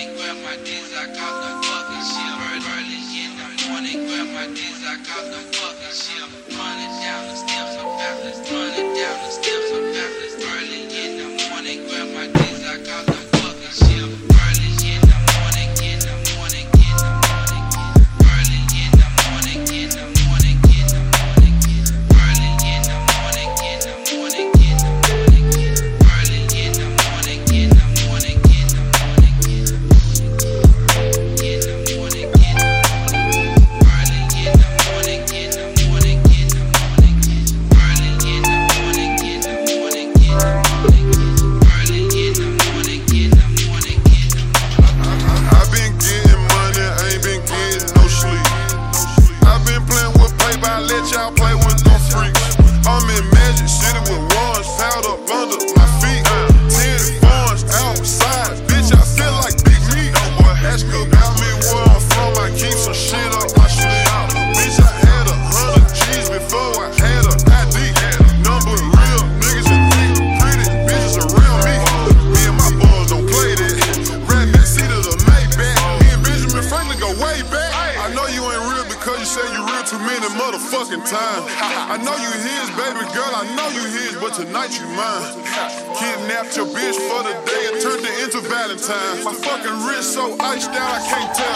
morning, grab my kids, I caught the fucking shit. Early in the morning, grab my kids, I got the I'm in Magic City with ones piled up under my feet. Ten bonds outside, bitch. I feel like big Me. meat. Ask about me. Cause you say you real too many motherfucking times. I know you his, baby girl, I know you his, but tonight you mine. Kidnapped your bitch for the day and turned it into Valentine. My fucking wrist so iced out, I can't tell.